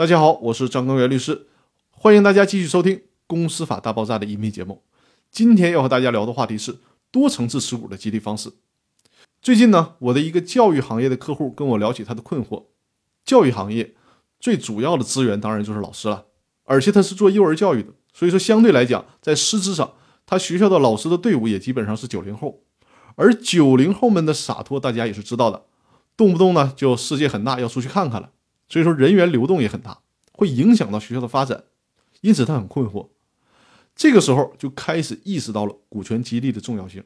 大家好，我是张根源律师，欢迎大家继续收听《公司法大爆炸》的音频节目。今天要和大家聊的话题是多层次持股的激励方式。最近呢，我的一个教育行业的客户跟我聊起他的困惑。教育行业最主要的资源当然就是老师了，而且他是做幼儿教育的，所以说相对来讲，在师资上，他学校的老师的队伍也基本上是九零后。而九零后们的洒脱，大家也是知道的，动不动呢就世界很大，要出去看看了。所以说人员流动也很大，会影响到学校的发展，因此他很困惑。这个时候就开始意识到了股权激励的重要性。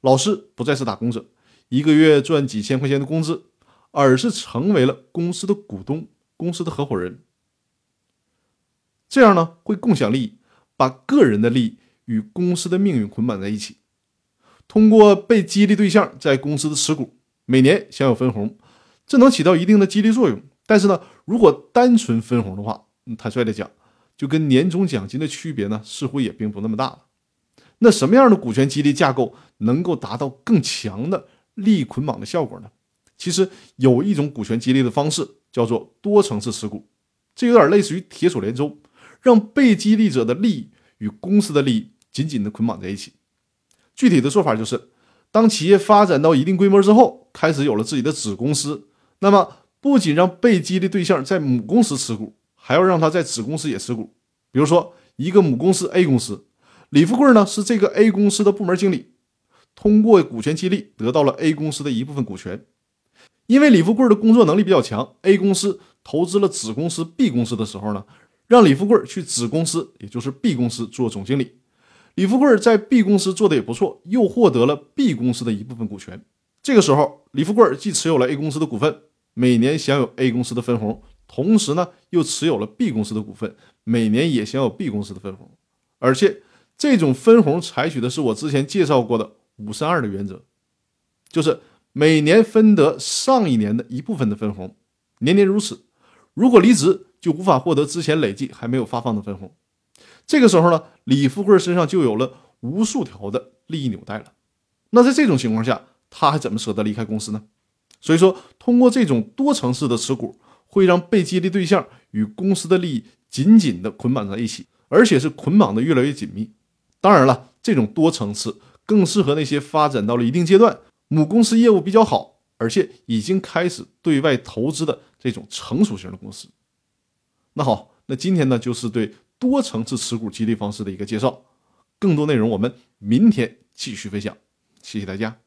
老师不再是打工者，一个月赚几千块钱的工资，而是成为了公司的股东、公司的合伙人。这样呢，会共享利益，把个人的利益与公司的命运捆绑在一起。通过被激励对象在公司的持股，每年享有分红，这能起到一定的激励作用。但是呢，如果单纯分红的话，坦率的讲，就跟年终奖金的区别呢，似乎也并不那么大了。那什么样的股权激励架构能够达到更强的利益捆绑的效果呢？其实有一种股权激励的方式叫做多层次持股，这有点类似于铁锁连舟，让被激励者的利益与公司的利益紧紧的捆绑在一起。具体的做法就是，当企业发展到一定规模之后，开始有了自己的子公司，那么。不仅让被激励对象在母公司持股，还要让他在子公司也持股。比如说，一个母公司 A 公司，李富贵呢是这个 A 公司的部门经理，通过股权激励得到了 A 公司的一部分股权。因为李富贵的工作能力比较强，A 公司投资了子公司 B 公司的时候呢，让李富贵去子公司，也就是 B 公司做总经理。李富贵在 B 公司做的也不错，又获得了 B 公司的一部分股权。这个时候，李富贵既持有了 A 公司的股份。每年享有 A 公司的分红，同时呢又持有了 B 公司的股份，每年也享有 B 公司的分红，而且这种分红采取的是我之前介绍过的五三二的原则，就是每年分得上一年的一部分的分红，年年如此。如果离职，就无法获得之前累计还没有发放的分红。这个时候呢，李富贵身上就有了无数条的利益纽带了。那在这种情况下，他还怎么舍得离开公司呢？所以说，通过这种多层次的持股，会让被激励对象与公司的利益紧紧的捆绑在一起，而且是捆绑的越来越紧密。当然了，这种多层次更适合那些发展到了一定阶段，母公司业务比较好，而且已经开始对外投资的这种成熟型的公司。那好，那今天呢，就是对多层次持股激励方式的一个介绍。更多内容我们明天继续分享，谢谢大家。